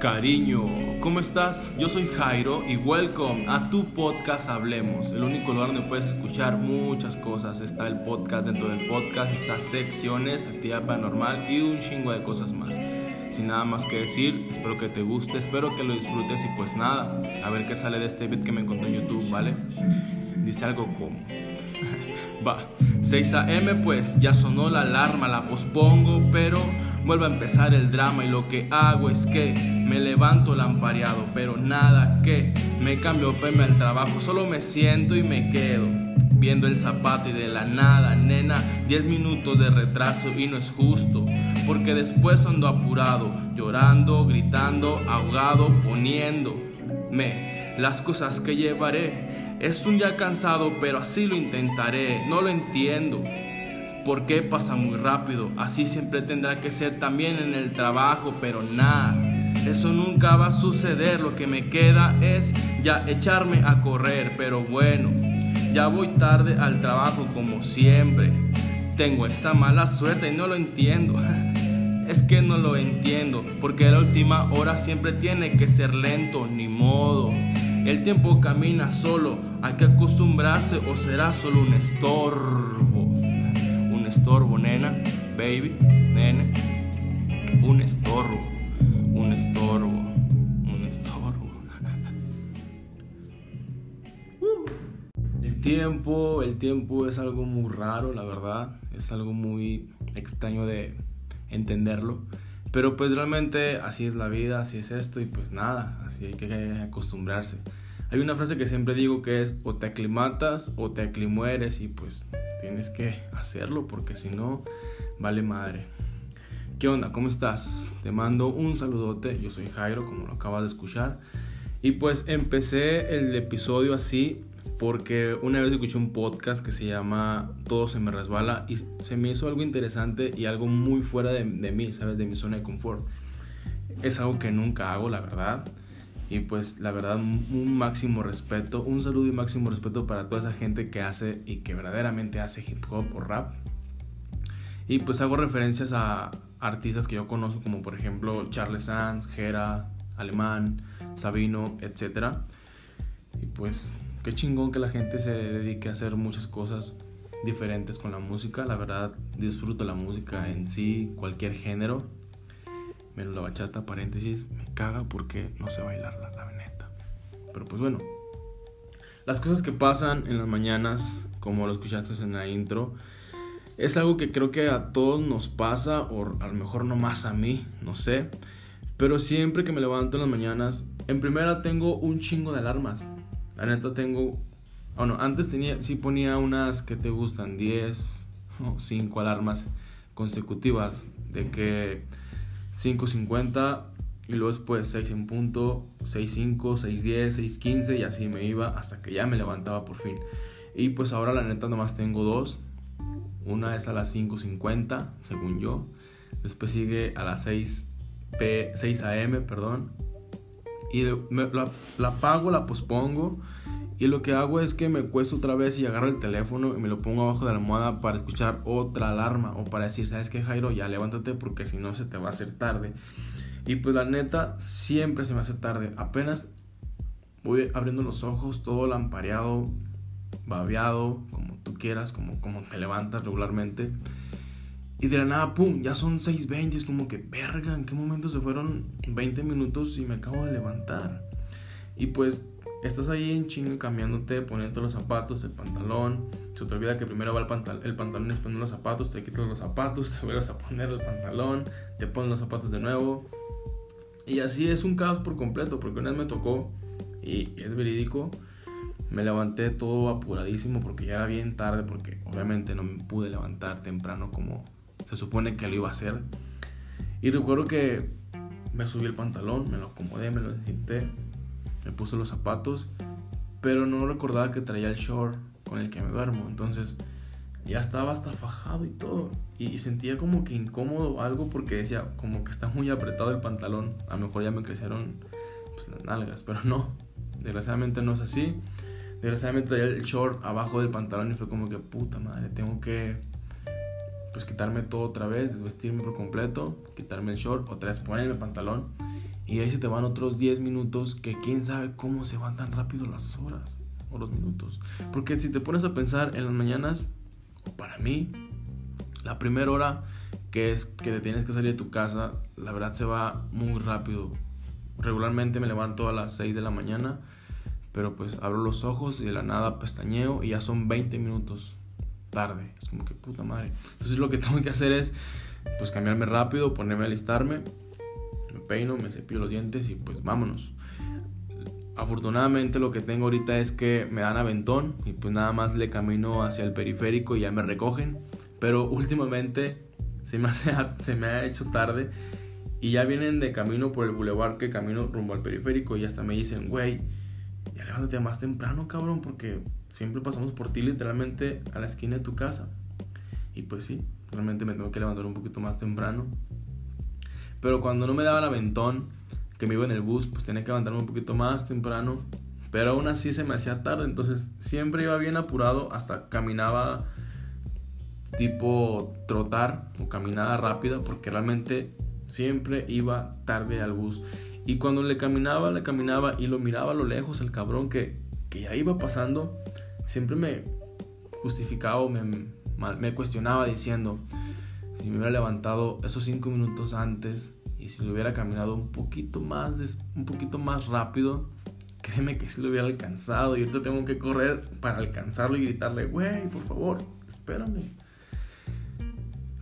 Cariño, ¿cómo estás? Yo soy Jairo y welcome a tu podcast Hablemos, el único lugar donde puedes escuchar muchas cosas. Está el podcast dentro del podcast, está secciones, actividad paranormal y un chingo de cosas más. Sin nada más que decir, espero que te guste, espero que lo disfrutes y pues nada, a ver qué sale de este beat que me encontré en YouTube, ¿vale? Dice algo como... Va, 6 a.m. pues ya sonó la alarma, la pospongo, pero vuelve a empezar el drama y lo que hago es que me levanto lampareado, pero nada que me cambio PM al trabajo, solo me siento y me quedo viendo el zapato y de la nada, nena, 10 minutos de retraso y no es justo, porque después ando apurado, llorando, gritando, ahogado, poniéndome las cosas que llevaré es un día cansado, pero así lo intentaré. No lo entiendo. ¿Por qué pasa muy rápido? Así siempre tendrá que ser también en el trabajo, pero nada. Eso nunca va a suceder. Lo que me queda es ya echarme a correr, pero bueno, ya voy tarde al trabajo como siempre. Tengo esa mala suerte y no lo entiendo. Es que no lo entiendo, porque la última hora siempre tiene que ser lento, ni modo. El tiempo camina solo, hay que acostumbrarse o será solo un estorbo. Un estorbo, nena, baby, nene. Un estorbo, un estorbo, un estorbo. El tiempo, el tiempo es algo muy raro, la verdad. Es algo muy extraño de entenderlo. Pero pues realmente así es la vida, así es esto y pues nada, así hay que acostumbrarse. Hay una frase que siempre digo que es o te aclimatas o te aclimueres y pues tienes que hacerlo porque si no vale madre. ¿Qué onda? ¿Cómo estás? Te mando un saludote, yo soy Jairo como lo acabas de escuchar. Y pues empecé el episodio así porque una vez escuché un podcast que se llama Todo se me resbala y se me hizo algo interesante y algo muy fuera de, mí, ¿sabes? De mi zona de confort. Es algo que nunca hago, la verdad. Y pues la verdad, un máximo respeto, un saludo y máximo respeto para toda esa gente que hace y que verdaderamente hace hip hop o rap. Y pues hago referencias a artistas que yo conozco como por ejemplo Charles Sands, Jera, Alemán, Sabino, etc. Y pues qué chingón que la gente se dedique a hacer muchas cosas diferentes con la música. La verdad, disfruto la música en sí, cualquier género. Menos la bachata, paréntesis, me caga porque no sé bailar la, la neta. Pero pues bueno, las cosas que pasan en las mañanas, como lo escuchaste en la intro, es algo que creo que a todos nos pasa, o a lo mejor no más a mí, no sé. Pero siempre que me levanto en las mañanas, en primera tengo un chingo de alarmas. La neta tengo... Bueno, antes tenía, sí ponía unas que te gustan, 10 o 5 alarmas consecutivas. De que 5.50 y luego después 6 en punto, 6.5, 6.10, 6.15 y así me iba hasta que ya me levantaba por fin. Y pues ahora la neta nomás tengo dos. Una es a las 5.50, según yo. Después sigue a las 6, P, 6 am, perdón y la, la apago, la pospongo y lo que hago es que me cuesto otra vez y agarro el teléfono y me lo pongo abajo de la almohada para escuchar otra alarma o para decir, ¿sabes qué, Jairo? Ya levántate porque si no se te va a hacer tarde. Y pues la neta, siempre se me hace tarde. Apenas voy abriendo los ojos, todo lampareado, babeado, como tú quieras, como, como te levantas regularmente. Y de la nada, pum, ya son 6.20. Es como que, verga, ¿en qué momento se fueron 20 minutos y me acabo de levantar? Y pues estás ahí en chingo cambiándote, poniendo los zapatos, el pantalón. Se te olvida que primero va el, pantal el pantalón y después los zapatos. Te quitas los zapatos, te vuelves a poner el pantalón, te pones los zapatos de nuevo. Y así es un caos por completo, porque una vez me tocó, y es verídico, me levanté todo apuradísimo porque ya era bien tarde, porque obviamente no me pude levantar temprano como se supone que lo iba a hacer. Y recuerdo que me subí el pantalón, me lo acomodé, me lo senté, me puse los zapatos, pero no recordaba que traía el short con el que me duermo. Entonces ya estaba hasta fajado y todo. Y sentía como que incómodo algo porque decía, como que está muy apretado el pantalón. A lo mejor ya me crecieron pues, las nalgas, pero no. Desgraciadamente no es así. Desgraciadamente traía el short abajo del pantalón y fue como que puta madre, tengo que pues quitarme todo otra vez, desvestirme por completo, quitarme el short, otra vez ponerme pantalón. Y ahí se te van otros 10 minutos que quién sabe cómo se van tan rápido las horas o los minutos. Porque si te pones a pensar en las mañanas, para mí, la primera hora que es que te tienes que salir de tu casa, la verdad se va muy rápido. Regularmente me levanto a las 6 de la mañana, pero pues abro los ojos y de la nada pestañeo y ya son 20 minutos tarde. Es como que puta madre. Entonces lo que tengo que hacer es pues cambiarme rápido, ponerme a alistarme, me peino, me cepillo los dientes y pues vámonos. Afortunadamente lo que tengo ahorita es que me dan aventón y pues nada más le camino hacia el periférico y ya me recogen. Pero últimamente se me, hace, se me ha hecho tarde y ya vienen de camino por el bulevar que camino rumbo al periférico y hasta me dicen, güey, levántate más temprano, cabrón, porque siempre pasamos por ti literalmente a la esquina de tu casa. Y pues sí, realmente me tengo que levantar un poquito más temprano. Pero cuando no me daba el aventón, que me iba en el bus, pues tenía que levantarme un poquito más temprano. Pero aún así se me hacía tarde, entonces siempre iba bien apurado, hasta caminaba tipo trotar o caminada rápida, porque realmente siempre iba tarde al bus. Y cuando le caminaba, le caminaba y lo miraba a lo lejos, el cabrón que, que ya iba pasando, siempre me justificaba o me, me cuestionaba diciendo, si me hubiera levantado esos cinco minutos antes y si lo hubiera caminado un poquito más, un poquito más rápido, créeme que si lo hubiera alcanzado. Y ahorita tengo que correr para alcanzarlo y gritarle, güey, por favor, espérame.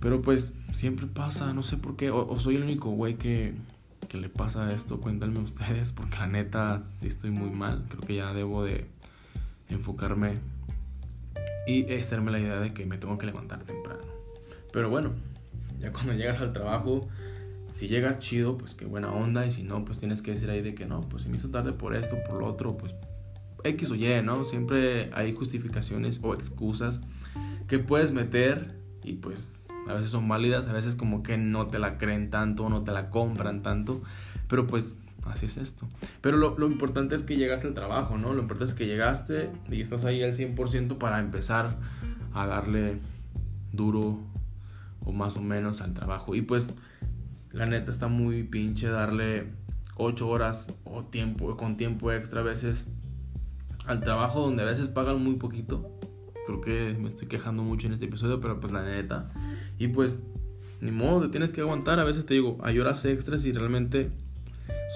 Pero pues siempre pasa, no sé por qué, o, soy el único güey que, que le pasa esto, cuéntenme ustedes, porque la neta sí estoy muy mal, creo que ya debo de enfocarme y hacerme la idea de que me tengo que levantar temprano. Pero bueno, ya cuando llegas al trabajo, si llegas chido, pues qué buena onda, y si no, pues tienes que decir ahí de que no, pues si me hizo tarde por esto, por lo otro, pues X o Y, ¿no? Siempre hay justificaciones o excusas que puedes meter y pues a veces son válidas, a veces como que no te la creen tanto, no te la compran tanto, pero pues así es esto. Pero lo, importante es que llegaste al trabajo, ¿no? Lo importante es que llegaste y estás ahí al 100% para empezar a darle duro o más o menos al trabajo. Y pues la neta está muy pinche darle 8 horas o tiempo, con tiempo extra a veces al trabajo donde a veces pagan muy poquito. Creo que me estoy quejando mucho en este episodio, pero pues la neta. Y pues ni modo, tienes que aguantar. A veces te digo, hay horas extras y realmente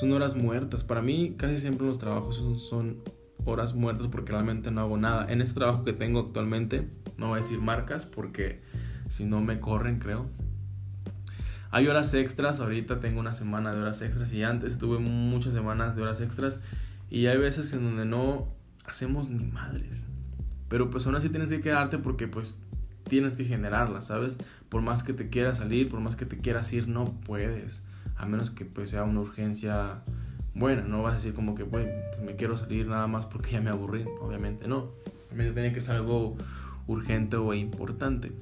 son horas muertas. Para mí casi siempre los trabajos son, horas muertas porque realmente no hago nada. En este trabajo que tengo actualmente, no voy a decir marcas porque si no me corren, creo. Hay horas extras, ahorita tengo una semana de horas extras y antes tuve muchas semanas de horas extras y hay veces en donde no hacemos ni madres. Pero pues aún así tienes que quedarte porque pues tienes que generarlas, ¿sabes? Por más que te quieras salir, por más que te quieras ir, no puedes a menos que pues sea una urgencia buena, no vas a decir como que, pues me quiero salir nada más porque ya me aburrí, obviamente no, también tiene que ser algo urgente o importante.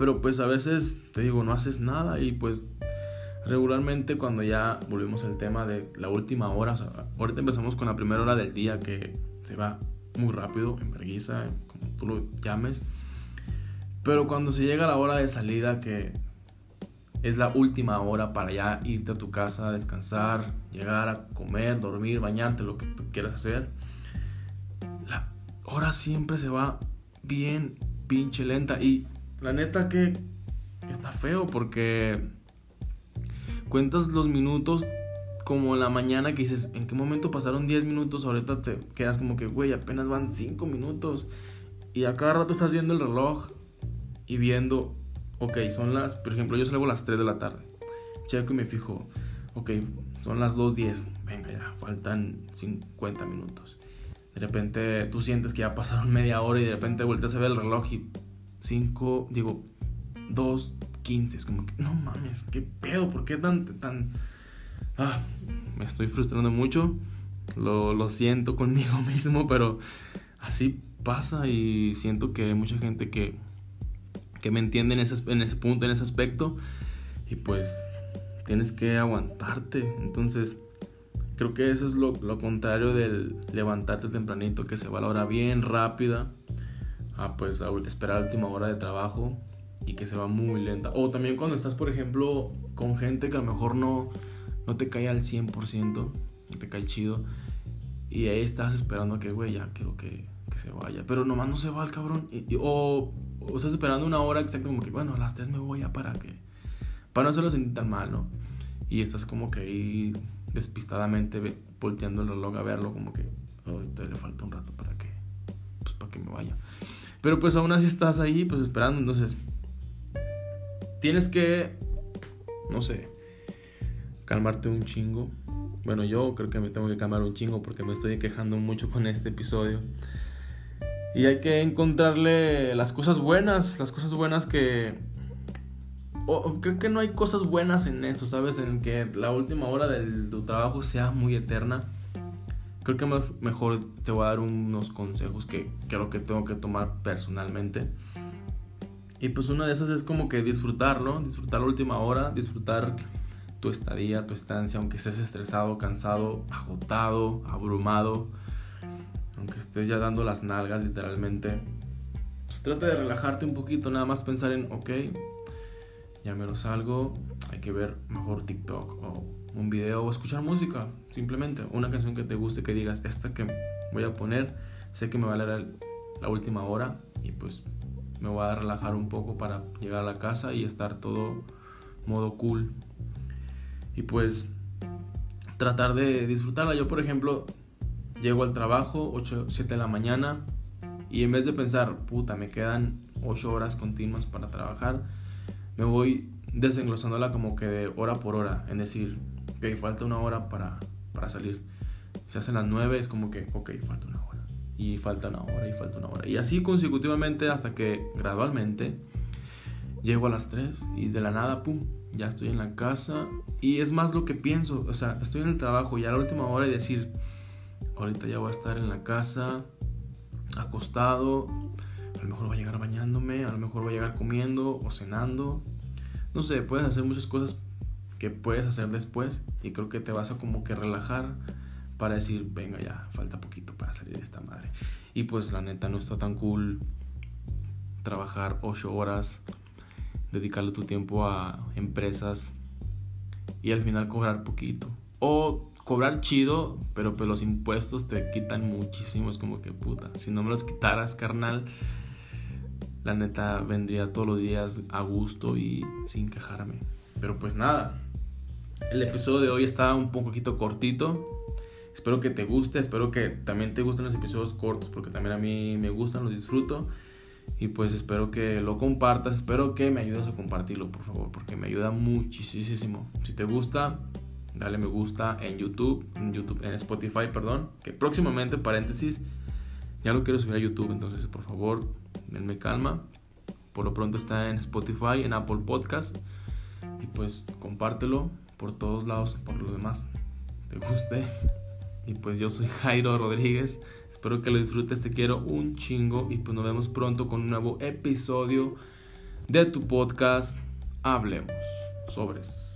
Pero pues a veces, te digo, no haces nada y pues regularmente cuando ya volvemos al tema de la última hora, o sea, ahorita empezamos con la primera hora del día que se va muy rápido, en vergüenza, como tú lo llames. Pero cuando se llega la hora de salida que es la última hora para ya irte a tu casa, descansar, llegar a comer, dormir, bañarte, lo que tú quieras hacer. La hora siempre se va bien pinche lenta y la neta que está feo porque cuentas los minutos como la mañana que dices, ¿en qué momento pasaron 10 minutos? Ahorita te quedas como que, güey, apenas van 5 minutos. Y a cada rato estás viendo el reloj y viendo ok, son las, por ejemplo, yo salgo a las 3 de la tarde. Checo y me fijo, ok, son las 2.10. Venga, ya, faltan 50 minutos. De repente tú sientes que ya pasaron media hora y de repente vueltas a ver el reloj y 5, digo, 2.15. Es como que, no mames, qué pedo, ¿por qué tan, tan... Ah, me estoy frustrando mucho. Lo, lo siento conmigo mismo, pero así pasa y siento que hay mucha gente que que me entienden en ese, en ese punto, en ese aspecto. Y pues tienes que aguantarte. Entonces, creo que eso es lo, lo contrario del levantarte tempranito, que se valora bien rápida, a pues a esperar la última hora de trabajo. y que se va muy lenta. O también cuando estás, por ejemplo, con gente que a lo mejor no, no te cae al 100%, te cae chido, y ahí estás esperando que, güey, ya quiero que, que, se vaya. Pero nomás no se va el cabrón. o, o, estás esperando una hora exacta como que, bueno, a las 3 me voy ya para que... Para no hacerlo sentir tan mal, ¿no? Y estás como que ahí despistadamente volteando el reloj a verlo, como que, oh, le falta un rato para que, pues para que me vaya. Pero pues aún así estás ahí, pues esperando, entonces tienes que, no sé, calmarte un chingo. Bueno, yo creo que me tengo que calmar un chingo porque me estoy quejando mucho con este episodio. Y hay que encontrarle las cosas buenas, las cosas buenas que... Creo que no hay cosas buenas en eso, ¿sabes? En que la última hora de tu trabajo sea muy eterna. Creo que mejor te voy a dar unos consejos que creo que tengo que tomar personalmente. Y pues una de esas es como que disfrutarlo, disfrutar la última hora, disfrutar tu estadía, tu estancia, aunque estés estresado, cansado, agotado, abrumado, aunque estés ya dando las nalgas literalmente, pues trata de relajarte un poquito, nada más pensar en, ok, ya me lo salgo, hay que ver mejor TikTok o un video o escuchar música, simplemente una canción que te guste, que digas, esta que voy a poner, sé que me va a leer la última hora y pues me voy a relajar un poco para llegar a la casa y estar todo modo cool. Y pues tratar de disfrutarla. Yo, por ejemplo, llego al trabajo 8, 7 de la mañana y en vez de pensar, puta, me quedan 8 horas continuas para trabajar, me voy desenglosándola como que de hora por hora. En decir, ok, falta una hora para, para salir. Se hacen las 9, es como que, ok, falta una hora y falta una hora y falta una hora. Y así consecutivamente hasta que gradualmente llego a las 3 y de la nada, pum, ya estoy en la casa. Y es más lo que pienso, o sea, estoy en el trabajo y a la última hora y decir, ahorita ya voy a estar en la casa, acostado, a lo mejor voy a llegar bañándome, a lo mejor voy a llegar comiendo o cenando. No sé, puedes hacer muchas cosas que puedes hacer después y creo que te vas a como que relajar para decir, venga ya, falta poquito para salir de esta madre. Y pues la neta no está tan cool trabajar 8 horas, dedicarle tu tiempo a empresas y al final cobrar poquito. O cobrar chido, pero pues los impuestos te quitan muchísimo. Como que puta, si no me los quitaras, carnal, la neta vendría todos los días a gusto y sin quejarme. Pero pues nada, el episodio de hoy está un poquito cortito. Espero que te guste, espero que también te gusten los episodios cortos, porque también a mí me gustan, los disfruto. Y pues espero que lo compartas, espero que me ayudes a compartirlo, por favor, porque me ayuda muchísimo. Si te gusta, dale me gusta en YouTube, en YouTube, en Spotify, perdón, que próximamente, paréntesis, ya lo quiero subir a YouTube, entonces por favor, denme calma. Por lo pronto está en Spotify, en Apple Podcast. Y pues compártelo por todos lados, por lo demás te guste. Y pues yo soy Jairo Rodríguez. Espero que lo disfrutes, te quiero un chingo y pues nos vemos pronto con un nuevo episodio de tu podcast Hablemos. Sobres.